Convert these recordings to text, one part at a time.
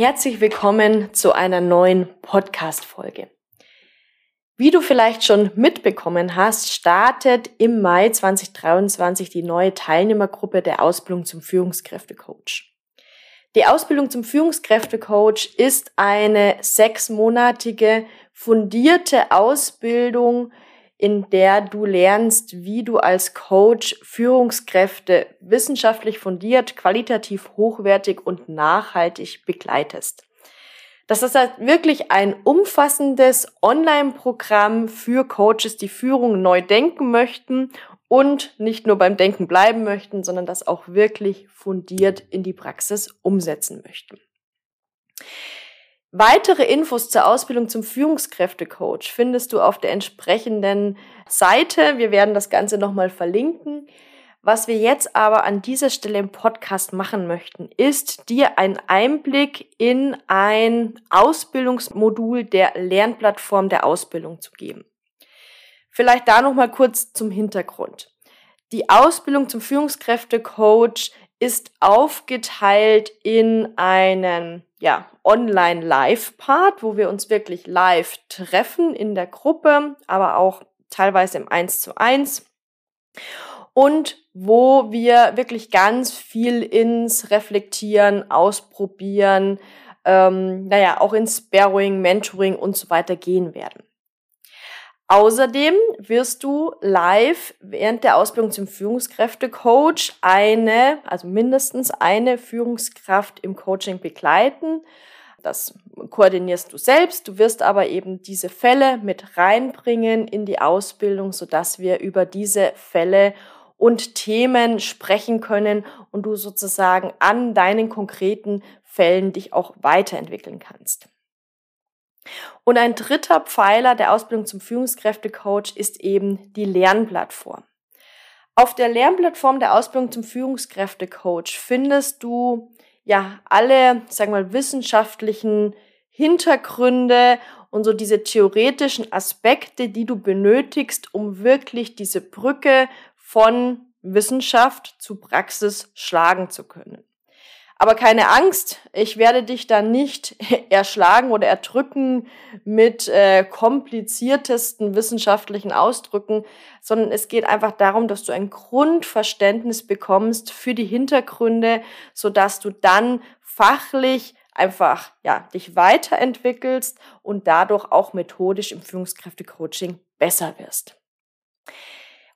Herzlich willkommen zu einer neuen Podcast-Folge. Wie du vielleicht schon mitbekommen hast, startet im Mai 2023 die neue Teilnehmergruppe der Ausbildung zum Führungskräftecoach. Die Ausbildung zum Führungskräftecoach ist eine sechsmonatige fundierte Ausbildung, in der du lernst, wie du als Coach Führungskräfte wissenschaftlich fundiert, qualitativ hochwertig und nachhaltig begleitest. Das ist halt wirklich ein umfassendes Online-Programm für Coaches, die Führung neu denken möchten und nicht nur beim Denken bleiben möchten, sondern das auch wirklich fundiert in die Praxis umsetzen möchten. Weitere Infos zur Ausbildung zum Führungskräftecoach findest du auf der entsprechenden Seite. Wir werden das Ganze nochmal verlinken. Was wir jetzt aber an dieser Stelle im Podcast machen möchten, ist dir einen Einblick in ein Ausbildungsmodul der Lernplattform der Ausbildung zu geben. Vielleicht da nochmal kurz zum Hintergrund. Die Ausbildung zum Führungskräftecoach ist aufgeteilt in einen ja, Online-Live-Part, wo wir uns wirklich live treffen in der Gruppe, aber auch teilweise im 1 zu 1 und wo wir wirklich ganz viel ins Reflektieren, Ausprobieren, ähm, naja, auch ins Sparring, Mentoring und so weiter gehen werden. Außerdem wirst du live während der Ausbildung zum Führungskräftecoach eine, also mindestens eine Führungskraft im Coaching begleiten. Das koordinierst du selbst. Du wirst aber eben diese Fälle mit reinbringen in die Ausbildung, sodass wir über diese Fälle und Themen sprechen können und du sozusagen an deinen konkreten Fällen dich auch weiterentwickeln kannst. Und ein dritter Pfeiler der Ausbildung zum Führungskräftecoach ist eben die Lernplattform. Auf der Lernplattform der Ausbildung zum Führungskräftecoach findest du ja alle, sagen wir mal, wissenschaftlichen Hintergründe und so diese theoretischen Aspekte, die du benötigst, um wirklich diese Brücke von Wissenschaft zu Praxis schlagen zu können. Aber keine Angst, ich werde dich dann nicht erschlagen oder erdrücken mit äh, kompliziertesten wissenschaftlichen Ausdrücken, sondern es geht einfach darum, dass du ein Grundverständnis bekommst für die Hintergründe, so dass du dann fachlich einfach ja dich weiterentwickelst und dadurch auch methodisch im Führungskräftecoaching besser wirst.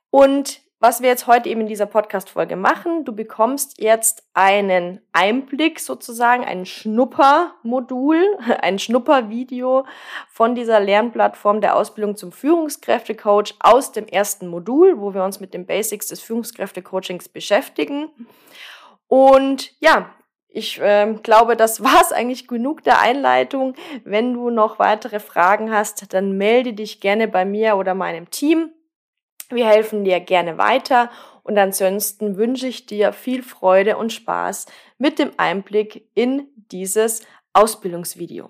Und was wir jetzt heute eben in dieser Podcast-Folge machen. Du bekommst jetzt einen Einblick sozusagen, ein Schnuppermodul, ein Schnuppervideo von dieser Lernplattform der Ausbildung zum Führungskräftecoach aus dem ersten Modul, wo wir uns mit den Basics des Führungskräftecoachings beschäftigen. Und ja, ich äh, glaube, das war es eigentlich genug der Einleitung. Wenn du noch weitere Fragen hast, dann melde dich gerne bei mir oder meinem Team. Wir helfen dir gerne weiter und ansonsten wünsche ich dir viel Freude und Spaß mit dem Einblick in dieses Ausbildungsvideo.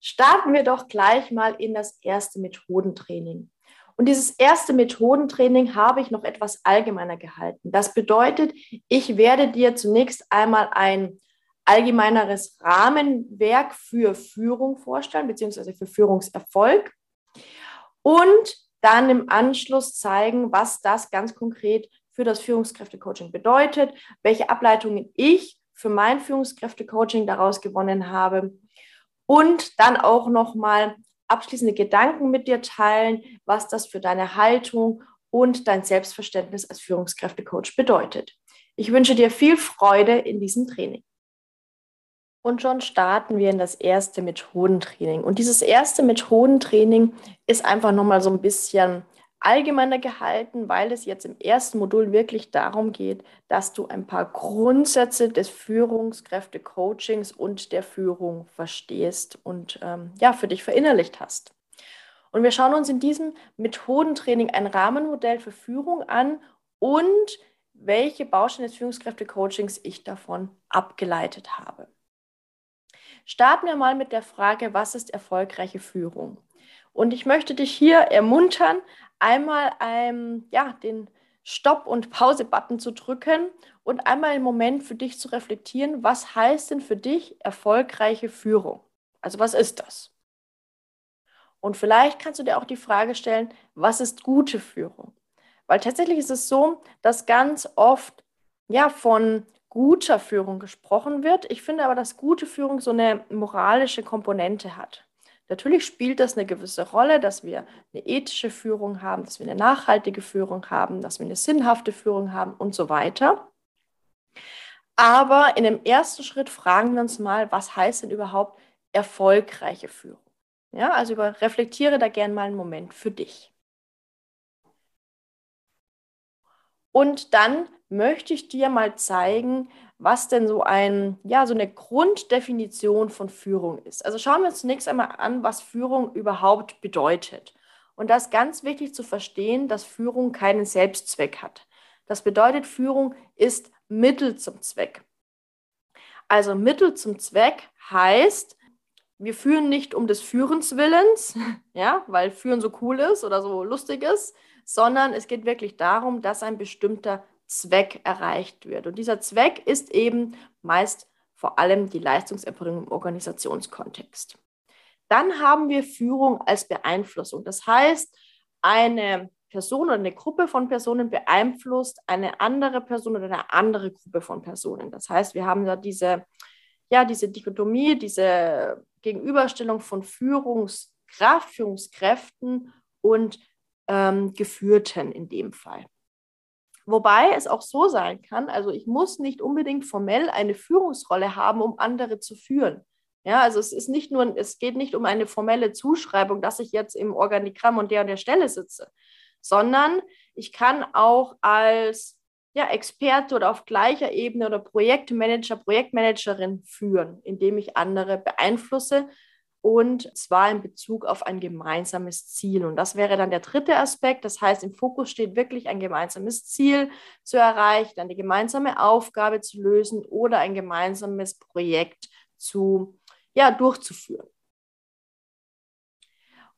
Starten wir doch gleich mal in das erste Methodentraining. Und dieses erste Methodentraining habe ich noch etwas allgemeiner gehalten. Das bedeutet, ich werde dir zunächst einmal ein allgemeineres Rahmenwerk für Führung vorstellen, beziehungsweise für Führungserfolg. Und dann im Anschluss zeigen, was das ganz konkret für das Führungskräftecoaching bedeutet, welche Ableitungen ich für mein Führungskräftecoaching daraus gewonnen habe und dann auch nochmal abschließende Gedanken mit dir teilen, was das für deine Haltung und dein Selbstverständnis als Führungskräftecoach bedeutet. Ich wünsche dir viel Freude in diesem Training. Und schon starten wir in das erste Methodentraining. Und dieses erste Methodentraining ist einfach nochmal so ein bisschen allgemeiner gehalten, weil es jetzt im ersten Modul wirklich darum geht, dass du ein paar Grundsätze des Führungskräfte-Coachings und der Führung verstehst und ähm, ja, für dich verinnerlicht hast. Und wir schauen uns in diesem Methodentraining ein Rahmenmodell für Führung an und welche Bausteine des Führungskräfte-Coachings ich davon abgeleitet habe. Starten wir mal mit der Frage, was ist erfolgreiche Führung? Und ich möchte dich hier ermuntern, einmal ähm, ja, den Stopp- und Pause-Button zu drücken und einmal einen Moment für dich zu reflektieren, was heißt denn für dich erfolgreiche Führung? Also was ist das? Und vielleicht kannst du dir auch die Frage stellen, was ist gute Führung? Weil tatsächlich ist es so, dass ganz oft ja von guter Führung gesprochen wird. Ich finde aber, dass gute Führung so eine moralische Komponente hat. Natürlich spielt das eine gewisse Rolle, dass wir eine ethische Führung haben, dass wir eine nachhaltige Führung haben, dass wir eine sinnhafte Führung haben und so weiter. Aber in dem ersten Schritt fragen wir uns mal, was heißt denn überhaupt erfolgreiche Führung? Ja, also über, reflektiere da gern mal einen Moment für dich. Und dann möchte ich dir mal zeigen, was denn so ein, ja, so eine Grunddefinition von Führung ist. Also schauen wir uns zunächst einmal an, was Führung überhaupt bedeutet. Und das ist ganz wichtig zu verstehen, dass Führung keinen Selbstzweck hat. Das bedeutet, Führung ist Mittel zum Zweck. Also Mittel zum Zweck heißt, wir führen nicht um des Führens Willens, ja, weil Führen so cool ist oder so lustig ist, sondern es geht wirklich darum, dass ein bestimmter Zweck erreicht wird. Und dieser Zweck ist eben meist vor allem die Leistungserbringung im Organisationskontext. Dann haben wir Führung als Beeinflussung. Das heißt, eine Person oder eine Gruppe von Personen beeinflusst eine andere Person oder eine andere Gruppe von Personen. Das heißt, wir haben da diese, ja, diese Dichotomie, diese Gegenüberstellung von Führungskraft, Führungskräften und ähm, Geführten in dem Fall. Wobei es auch so sein kann, also ich muss nicht unbedingt formell eine Führungsrolle haben, um andere zu führen. Ja, also es ist nicht nur, es geht nicht um eine formelle Zuschreibung, dass ich jetzt im Organigramm und der und der Stelle sitze, sondern ich kann auch als ja, Experte oder auf gleicher Ebene oder Projektmanager, Projektmanagerin führen, indem ich andere beeinflusse, und zwar in Bezug auf ein gemeinsames Ziel. Und das wäre dann der dritte Aspekt. Das heißt, im Fokus steht wirklich ein gemeinsames Ziel zu erreichen, eine gemeinsame Aufgabe zu lösen oder ein gemeinsames Projekt zu, ja, durchzuführen.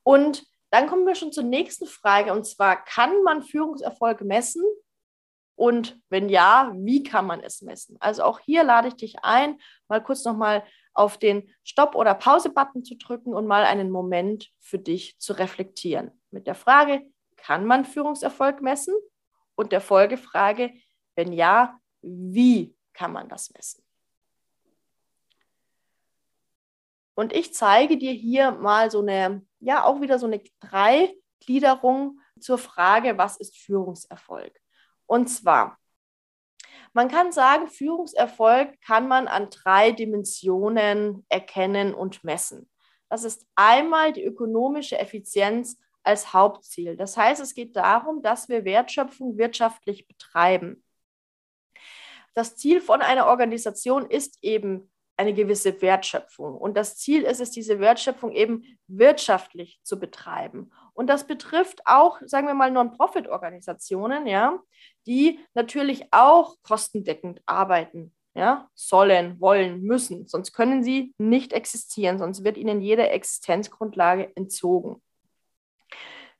Und dann kommen wir schon zur nächsten Frage. Und zwar, kann man Führungserfolg messen? Und wenn ja, wie kann man es messen? Also auch hier lade ich dich ein, mal kurz nochmal auf den Stopp- oder Pause-Button zu drücken und mal einen Moment für dich zu reflektieren. Mit der Frage, kann man Führungserfolg messen? Und der Folgefrage, wenn ja, wie kann man das messen? Und ich zeige dir hier mal so eine, ja, auch wieder so eine Dreigliederung zur Frage, was ist Führungserfolg? Und zwar, man kann sagen, Führungserfolg kann man an drei Dimensionen erkennen und messen. Das ist einmal die ökonomische Effizienz als Hauptziel. Das heißt, es geht darum, dass wir Wertschöpfung wirtschaftlich betreiben. Das Ziel von einer Organisation ist eben eine gewisse Wertschöpfung. Und das Ziel ist es, diese Wertschöpfung eben wirtschaftlich zu betreiben. Und das betrifft auch, sagen wir mal, Non-Profit-Organisationen, ja, die natürlich auch kostendeckend arbeiten, ja, sollen, wollen, müssen. Sonst können sie nicht existieren, sonst wird ihnen jede Existenzgrundlage entzogen.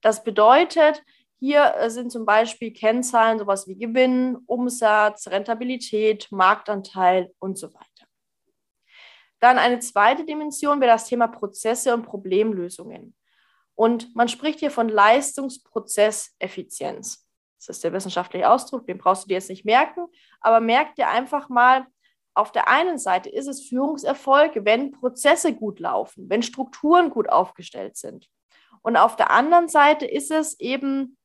Das bedeutet, hier äh, sind zum Beispiel Kennzahlen, sowas wie Gewinn, Umsatz, Rentabilität, Marktanteil und so weiter. Dann eine zweite Dimension wäre das Thema Prozesse und Problemlösungen. Und man spricht hier von Leistungsprozesseffizienz. Das ist der wissenschaftliche Ausdruck, den brauchst du dir jetzt nicht merken, aber merk dir einfach mal, auf der einen Seite ist es Führungserfolg, wenn Prozesse gut laufen, wenn Strukturen gut aufgestellt sind. Und auf der anderen Seite ist es eben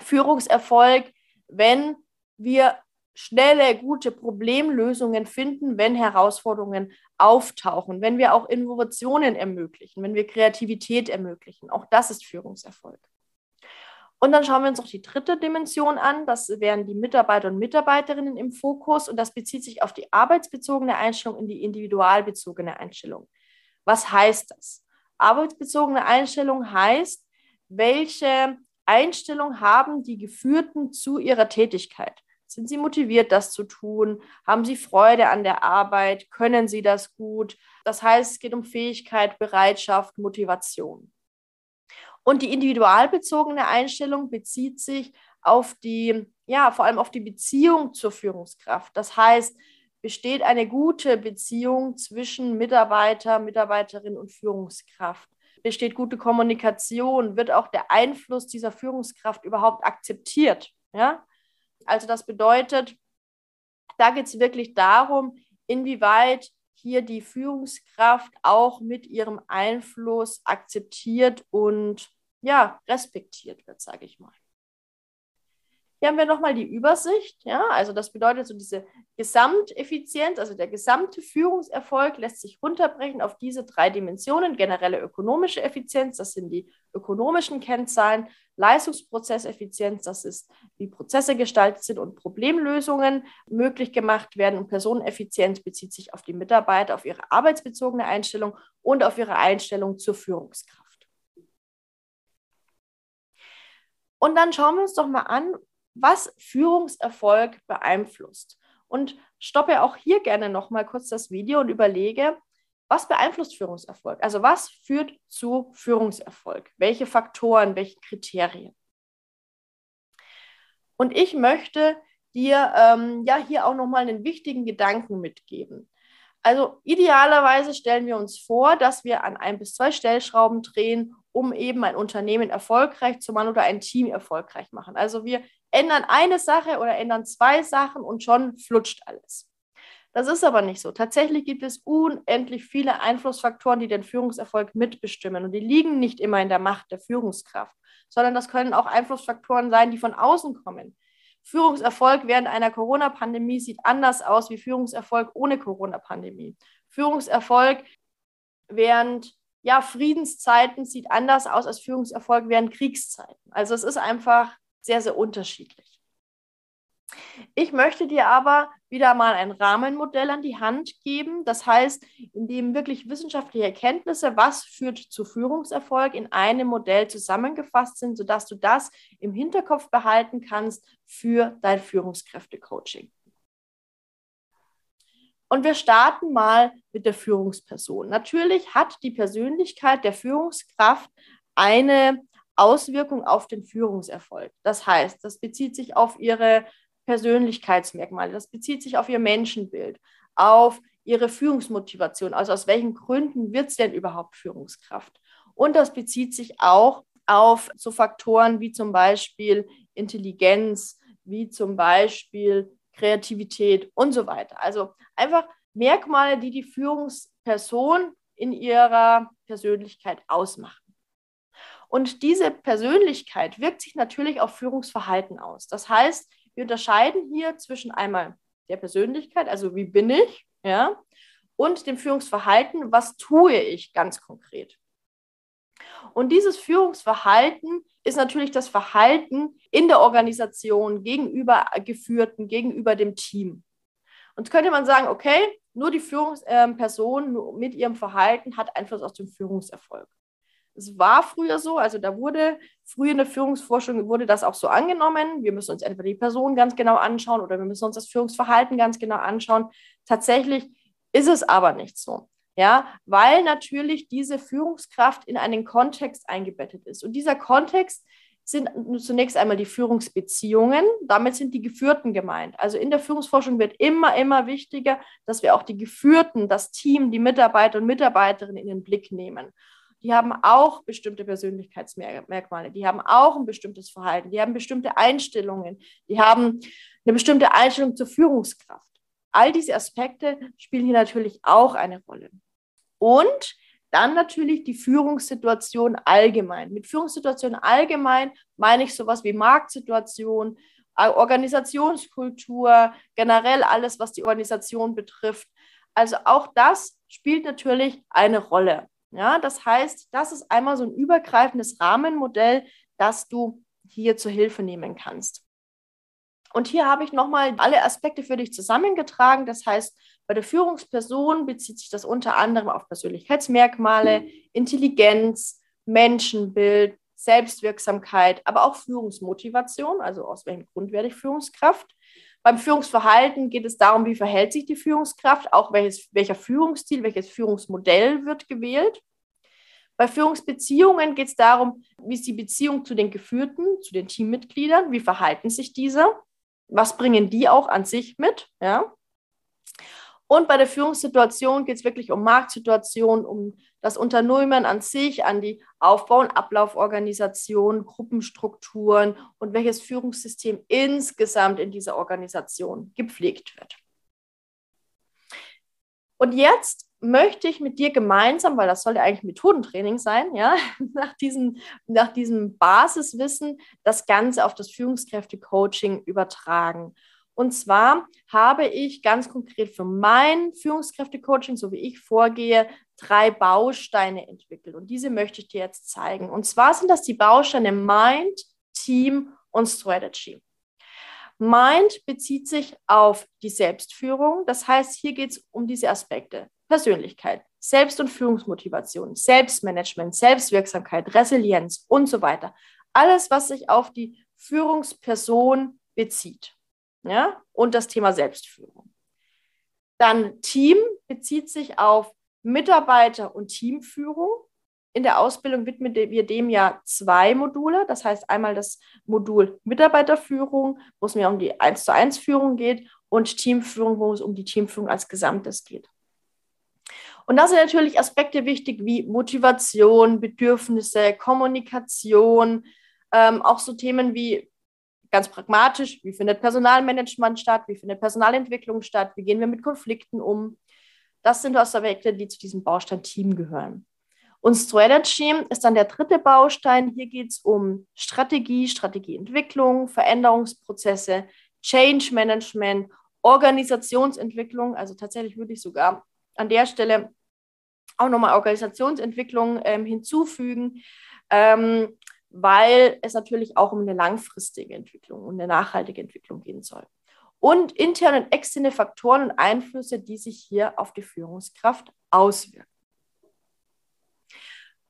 Führungserfolg, wenn wir schnelle, gute Problemlösungen finden, wenn Herausforderungen auftauchen, wenn wir auch Innovationen ermöglichen, wenn wir Kreativität ermöglichen. Auch das ist Führungserfolg. Und dann schauen wir uns noch die dritte Dimension an. Das wären die Mitarbeiter und Mitarbeiterinnen im Fokus. Und das bezieht sich auf die arbeitsbezogene Einstellung und die individualbezogene Einstellung. Was heißt das? Arbeitsbezogene Einstellung heißt, welche Einstellung haben die Geführten zu ihrer Tätigkeit? Sind sie motiviert, das zu tun? Haben sie Freude an der Arbeit? Können sie das gut? Das heißt, es geht um Fähigkeit, Bereitschaft, Motivation. Und die individualbezogene Einstellung bezieht sich auf die, ja, vor allem auf die Beziehung zur Führungskraft. Das heißt, besteht eine gute Beziehung zwischen Mitarbeiter, Mitarbeiterin und Führungskraft? Besteht gute Kommunikation? Wird auch der Einfluss dieser Führungskraft überhaupt akzeptiert? Ja? Also das bedeutet, da geht es wirklich darum, inwieweit hier die Führungskraft auch mit ihrem Einfluss akzeptiert und ja, respektiert wird, sage ich mal. Hier haben wir nochmal die Übersicht. Ja, also das bedeutet so diese Gesamteffizienz, also der gesamte Führungserfolg lässt sich runterbrechen auf diese drei Dimensionen. Generelle ökonomische Effizienz, das sind die ökonomischen Kennzahlen. Leistungsprozesseffizienz, das ist, wie Prozesse gestaltet sind und Problemlösungen möglich gemacht werden. Und Personeneffizienz bezieht sich auf die Mitarbeiter, auf ihre arbeitsbezogene Einstellung und auf ihre Einstellung zur Führungskraft. Und dann schauen wir uns doch mal an, was Führungserfolg beeinflusst. Und stoppe auch hier gerne noch mal kurz das Video und überlege, was beeinflusst Führungserfolg? Also was führt zu Führungserfolg? Welche Faktoren, welche Kriterien? Und ich möchte dir ähm, ja hier auch noch mal einen wichtigen Gedanken mitgeben. Also idealerweise stellen wir uns vor, dass wir an ein bis zwei Stellschrauben drehen um eben ein Unternehmen erfolgreich zu machen oder ein Team erfolgreich machen. Also wir ändern eine Sache oder ändern zwei Sachen und schon flutscht alles. Das ist aber nicht so. Tatsächlich gibt es unendlich viele Einflussfaktoren, die den Führungserfolg mitbestimmen. Und die liegen nicht immer in der Macht der Führungskraft, sondern das können auch Einflussfaktoren sein, die von außen kommen. Führungserfolg während einer Corona-Pandemie sieht anders aus wie Führungserfolg ohne Corona-Pandemie. Führungserfolg während ja, Friedenszeiten sieht anders aus als Führungserfolg während Kriegszeiten. Also es ist einfach sehr, sehr unterschiedlich. Ich möchte dir aber wieder mal ein Rahmenmodell an die Hand geben. Das heißt, in dem wirklich wissenschaftliche Erkenntnisse, was führt zu Führungserfolg, in einem Modell zusammengefasst sind, sodass du das im Hinterkopf behalten kannst für dein Führungskräftecoaching. Und wir starten mal mit der Führungsperson. Natürlich hat die Persönlichkeit der Führungskraft eine Auswirkung auf den Führungserfolg. Das heißt, das bezieht sich auf ihre Persönlichkeitsmerkmale, das bezieht sich auf ihr Menschenbild, auf ihre Führungsmotivation. Also aus welchen Gründen wird es denn überhaupt Führungskraft? Und das bezieht sich auch auf so Faktoren wie zum Beispiel Intelligenz, wie zum Beispiel Kreativität und so weiter. Also einfach Merkmale, die die Führungsperson in ihrer Persönlichkeit ausmachen. Und diese Persönlichkeit wirkt sich natürlich auf Führungsverhalten aus. Das heißt, wir unterscheiden hier zwischen einmal der Persönlichkeit, also wie bin ich, ja, und dem Führungsverhalten, was tue ich ganz konkret. Und dieses Führungsverhalten ist natürlich das Verhalten in der Organisation gegenüber Geführten, gegenüber dem Team. Und könnte man sagen, okay, nur die Führungsperson mit ihrem Verhalten hat Einfluss auf den Führungserfolg. Es war früher so, also da wurde früher in der Führungsforschung wurde das auch so angenommen. Wir müssen uns entweder die Person ganz genau anschauen oder wir müssen uns das Führungsverhalten ganz genau anschauen. Tatsächlich ist es aber nicht so ja, weil natürlich diese Führungskraft in einen Kontext eingebettet ist. Und dieser Kontext sind zunächst einmal die Führungsbeziehungen, damit sind die Geführten gemeint. Also in der Führungsforschung wird immer, immer wichtiger, dass wir auch die Geführten, das Team, die Mitarbeiter und Mitarbeiterinnen in den Blick nehmen. Die haben auch bestimmte Persönlichkeitsmerkmale, die haben auch ein bestimmtes Verhalten, die haben bestimmte Einstellungen, die haben eine bestimmte Einstellung zur Führungskraft. All diese Aspekte spielen hier natürlich auch eine Rolle. Und dann natürlich die Führungssituation allgemein. Mit Führungssituation allgemein meine ich sowas wie Marktsituation, äh, Organisationskultur, generell alles, was die Organisation betrifft. Also auch das spielt natürlich eine Rolle. Ja, das heißt, das ist einmal so ein übergreifendes Rahmenmodell, das du hier zur Hilfe nehmen kannst. Und hier habe ich nochmal alle Aspekte für dich zusammengetragen. Das heißt, bei der Führungsperson bezieht sich das unter anderem auf Persönlichkeitsmerkmale, Intelligenz, Menschenbild, Selbstwirksamkeit, aber auch Führungsmotivation, also aus welchem Grund werde ich Führungskraft. Beim Führungsverhalten geht es darum, wie verhält sich die Führungskraft, auch welches, welcher Führungsstil, welches Führungsmodell wird gewählt. Bei Führungsbeziehungen geht es darum, wie ist die Beziehung zu den Geführten, zu den Teammitgliedern, wie verhalten sich diese, was bringen die auch an sich mit, ja. Und bei der Führungssituation geht es wirklich um Marktsituationen, um das Unternehmen an sich, an die Aufbau- und Ablauforganisation, Gruppenstrukturen und welches Führungssystem insgesamt in dieser Organisation gepflegt wird. Und jetzt möchte ich mit dir gemeinsam, weil das soll ja eigentlich Methodentraining sein, ja, nach diesem, nach diesem Basiswissen das Ganze auf das Führungskräfte-Coaching übertragen. Und zwar habe ich ganz konkret für mein Führungskräfte-Coaching, so wie ich vorgehe, drei Bausteine entwickelt. Und diese möchte ich dir jetzt zeigen. Und zwar sind das die Bausteine Mind, Team und Strategy. Mind bezieht sich auf die Selbstführung. Das heißt, hier geht es um diese Aspekte. Persönlichkeit, Selbst- und Führungsmotivation, Selbstmanagement, Selbstwirksamkeit, Resilienz und so weiter. Alles, was sich auf die Führungsperson bezieht ja, und das Thema Selbstführung. Dann Team bezieht sich auf Mitarbeiter- und Teamführung. In der Ausbildung widmen wir dem ja zwei Module. Das heißt einmal das Modul Mitarbeiterführung, wo es mir um die 1 zu 1 Führung geht und Teamführung, wo es um die Teamführung als Gesamtes geht. Und da sind natürlich Aspekte wichtig wie Motivation, Bedürfnisse, Kommunikation, ähm, auch so Themen wie ganz pragmatisch, wie findet Personalmanagement statt, wie findet Personalentwicklung statt, wie gehen wir mit Konflikten um. Das sind Aspekte, die zu diesem Baustein Team gehören. Und Strategy ist dann der dritte Baustein. Hier geht es um Strategie, Strategieentwicklung, Veränderungsprozesse, Change Management, Organisationsentwicklung. Also tatsächlich würde ich sogar an der Stelle auch nochmal Organisationsentwicklung ähm, hinzufügen. Ähm, weil es natürlich auch um eine langfristige Entwicklung und eine nachhaltige Entwicklung gehen soll. Und interne und externe Faktoren und Einflüsse, die sich hier auf die Führungskraft auswirken.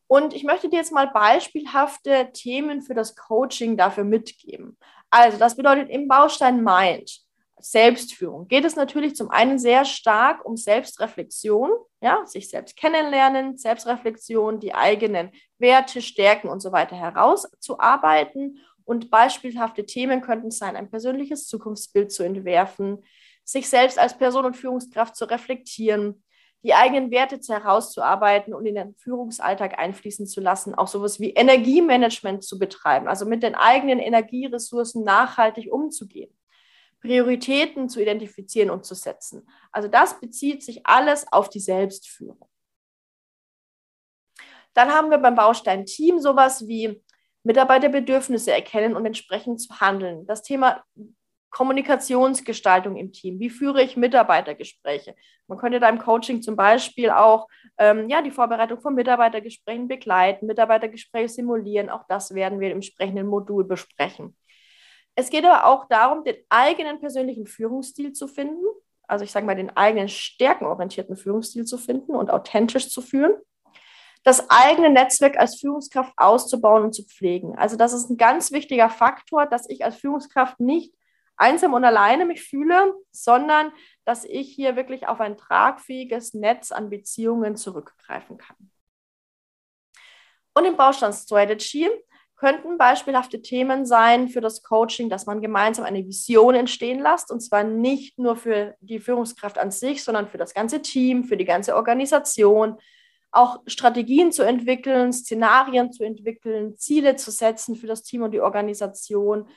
Und ich möchte dir jetzt mal beispielhafte Themen für das Coaching dafür mitgeben. Also, das bedeutet im Baustein Mind Selbstführung geht es natürlich zum einen sehr stark um Selbstreflexion, ja, sich selbst kennenlernen, Selbstreflexion, die eigenen Werte, Stärken und so weiter herauszuarbeiten. Und beispielhafte Themen könnten sein, ein persönliches Zukunftsbild zu entwerfen, sich selbst als Person und Führungskraft zu reflektieren, die eigenen Werte herauszuarbeiten und in den Führungsalltag einfließen zu lassen, auch sowas wie Energiemanagement zu betreiben, also mit den eigenen Energieressourcen nachhaltig umzugehen. Prioritäten zu identifizieren und zu setzen. Also das bezieht sich alles auf die Selbstführung. Dann haben wir beim Baustein Team sowas wie Mitarbeiterbedürfnisse erkennen und entsprechend zu handeln. Das Thema Kommunikationsgestaltung im Team. Wie führe ich Mitarbeitergespräche? Man könnte da im Coaching zum Beispiel auch ähm, ja, die Vorbereitung von Mitarbeitergesprächen begleiten, Mitarbeitergespräche simulieren. Auch das werden wir im entsprechenden Modul besprechen. Es geht aber auch darum, den eigenen persönlichen Führungsstil zu finden. Also ich sage mal, den eigenen stärkenorientierten Führungsstil zu finden und authentisch zu führen. Das eigene Netzwerk als Führungskraft auszubauen und zu pflegen. Also das ist ein ganz wichtiger Faktor, dass ich als Führungskraft nicht einsam und alleine mich fühle, sondern dass ich hier wirklich auf ein tragfähiges Netz an Beziehungen zurückgreifen kann. Und im Baustein Strategy könnten beispielhafte Themen sein für das Coaching, dass man gemeinsam eine Vision entstehen lässt. Und zwar nicht nur für die Führungskraft an sich, sondern für das ganze Team, für die ganze Organisation, auch Strategien zu entwickeln, Szenarien zu entwickeln, Ziele zu setzen für das Team und die Organisation,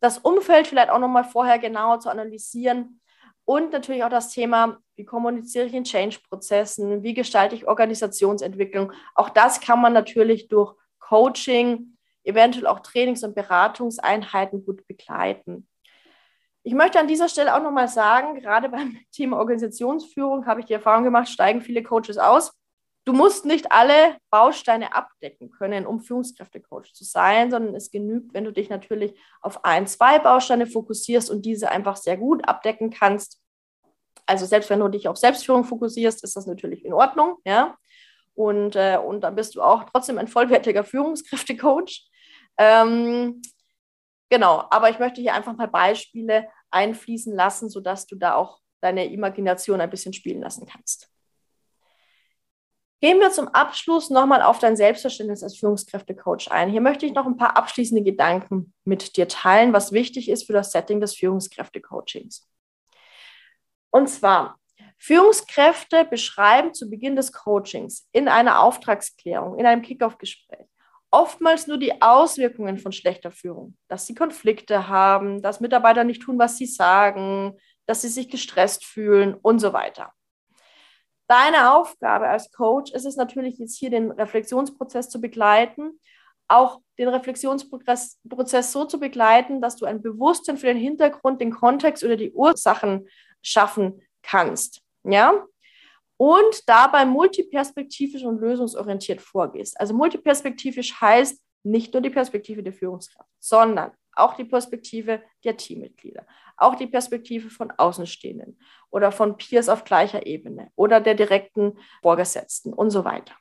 das Umfeld vielleicht auch nochmal vorher genauer zu analysieren. Und natürlich auch das Thema, wie kommuniziere ich in Change-Prozessen, wie gestalte ich Organisationsentwicklung. Auch das kann man natürlich durch Coaching eventuell auch Trainings- und Beratungseinheiten gut begleiten. Ich möchte an dieser Stelle auch nochmal sagen, gerade beim Thema Organisationsführung habe ich die Erfahrung gemacht, steigen viele Coaches aus, Du musst nicht alle Bausteine abdecken können, um Führungskräftecoach zu sein, sondern es genügt, wenn du dich natürlich auf ein, zwei Bausteine fokussierst und diese einfach sehr gut abdecken kannst. Also selbst wenn du dich auf Selbstführung fokussierst, ist das natürlich in Ordnung, ja. Und, äh, und dann bist du auch trotzdem ein vollwertiger Führungskräftecoach. Ähm, genau, aber ich möchte hier einfach mal Beispiele einfließen lassen, sodass du da auch deine Imagination ein bisschen spielen lassen kannst. Gehen wir zum Abschluss nochmal auf dein Selbstverständnis als Führungskräftecoach ein. Hier möchte ich noch ein paar abschließende Gedanken mit dir teilen, was wichtig ist für das Setting des Führungskräftecoachings. Und zwar, Führungskräfte beschreiben zu Beginn des Coachings in einer Auftragsklärung, in einem Kickoff-Gespräch oftmals nur die Auswirkungen von schlechter Führung, dass sie Konflikte haben, dass Mitarbeiter nicht tun, was sie sagen, dass sie sich gestresst fühlen und so weiter. Deine Aufgabe als Coach ist es natürlich jetzt hier den Reflexionsprozess zu begleiten, auch den Reflexionsprozess so zu begleiten, dass du ein Bewusstsein für den Hintergrund, den Kontext oder die Ursachen schaffen kannst. Ja? Und dabei multiperspektivisch und lösungsorientiert vorgehst. Also multiperspektivisch heißt nicht nur die Perspektive der Führungskraft, sondern auch die Perspektive der Teammitglieder, auch die Perspektive von Außenstehenden oder von Peers auf gleicher Ebene oder der direkten Vorgesetzten und so weiter.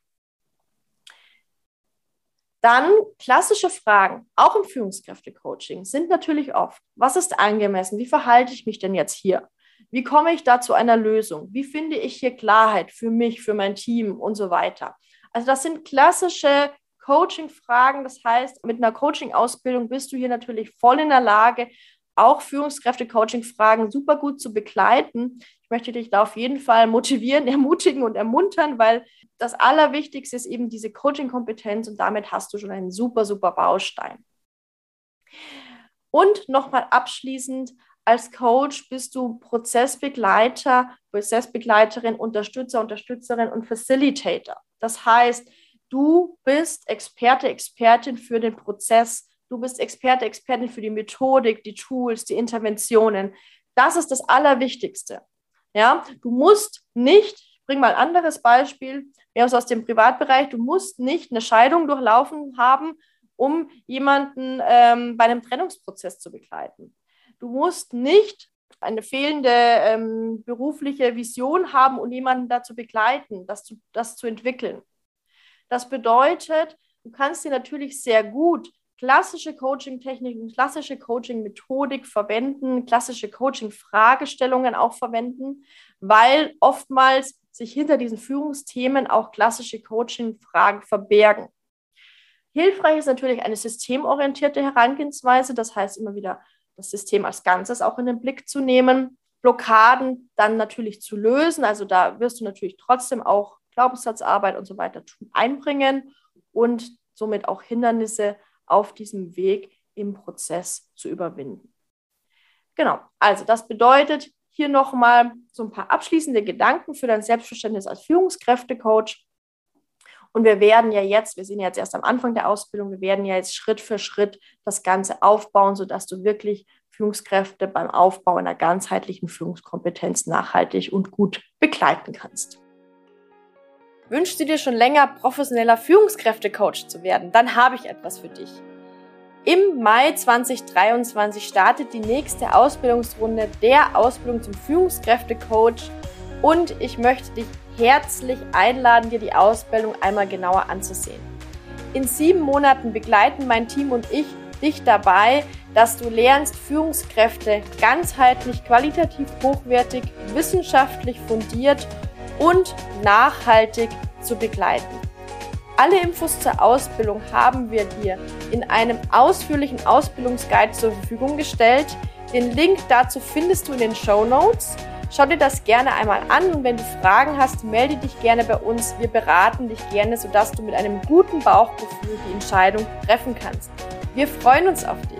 Dann klassische Fragen, auch im Führungskräftecoaching, sind natürlich oft, was ist angemessen? Wie verhalte ich mich denn jetzt hier? Wie komme ich da zu einer Lösung? Wie finde ich hier Klarheit für mich, für mein Team und so weiter? Also das sind klassische Coaching-Fragen. Das heißt, mit einer Coaching-Ausbildung bist du hier natürlich voll in der Lage, auch Führungskräfte-Coaching-Fragen super gut zu begleiten. Ich möchte dich da auf jeden Fall motivieren, ermutigen und ermuntern, weil das Allerwichtigste ist eben diese Coaching-Kompetenz und damit hast du schon einen super, super Baustein. Und nochmal abschließend, als Coach bist du Prozessbegleiter, Prozessbegleiterin, Unterstützer, Unterstützerin und Facilitator. Das heißt, du bist Experte, Expertin für den Prozess Du bist Experte, Expertin für die Methodik, die Tools, die Interventionen. Das ist das Allerwichtigste. Ja, du musst nicht, ich bringe mal ein anderes Beispiel, mehr aus dem Privatbereich, du musst nicht eine Scheidung durchlaufen haben, um jemanden ähm, bei einem Trennungsprozess zu begleiten. Du musst nicht eine fehlende ähm, berufliche Vision haben und jemanden dazu begleiten, das zu, das zu entwickeln. Das bedeutet, du kannst dir natürlich sehr gut klassische Coaching-Techniken, klassische Coaching-Methodik verwenden, klassische Coaching-Fragestellungen auch verwenden, weil oftmals sich hinter diesen Führungsthemen auch klassische Coaching-Fragen verbergen. Hilfreich ist natürlich eine systemorientierte Herangehensweise, das heißt immer wieder das System als Ganzes auch in den Blick zu nehmen, Blockaden dann natürlich zu lösen, also da wirst du natürlich trotzdem auch Glaubenssatzarbeit und so weiter einbringen und somit auch Hindernisse auf diesem Weg im Prozess zu überwinden. Genau, also das bedeutet hier nochmal so ein paar abschließende Gedanken für dein Selbstverständnis als Führungskräftecoach. Und wir werden ja jetzt, wir sind jetzt erst am Anfang der Ausbildung, wir werden ja jetzt Schritt für Schritt das Ganze aufbauen, sodass du wirklich Führungskräfte beim Aufbau einer ganzheitlichen Führungskompetenz nachhaltig und gut begleiten kannst. Wünschst du dir schon länger professioneller Führungskräftecoach zu werden? Dann habe ich etwas für dich. Im Mai 2023 startet die nächste Ausbildungsrunde der Ausbildung zum Führungskräftecoach und ich möchte dich herzlich einladen, dir die Ausbildung einmal genauer anzusehen. In sieben Monaten begleiten mein Team und ich dich dabei, dass du lernst, Führungskräfte ganzheitlich, qualitativ hochwertig, wissenschaftlich fundiert und nachhaltig zu begleiten. Alle Infos zur Ausbildung haben wir dir in einem ausführlichen Ausbildungsguide zur Verfügung gestellt. Den Link dazu findest du in den Show Notes. Schau dir das gerne einmal an und wenn du Fragen hast, melde dich gerne bei uns. Wir beraten dich gerne, sodass du mit einem guten Bauchgefühl die Entscheidung treffen kannst. Wir freuen uns auf dich.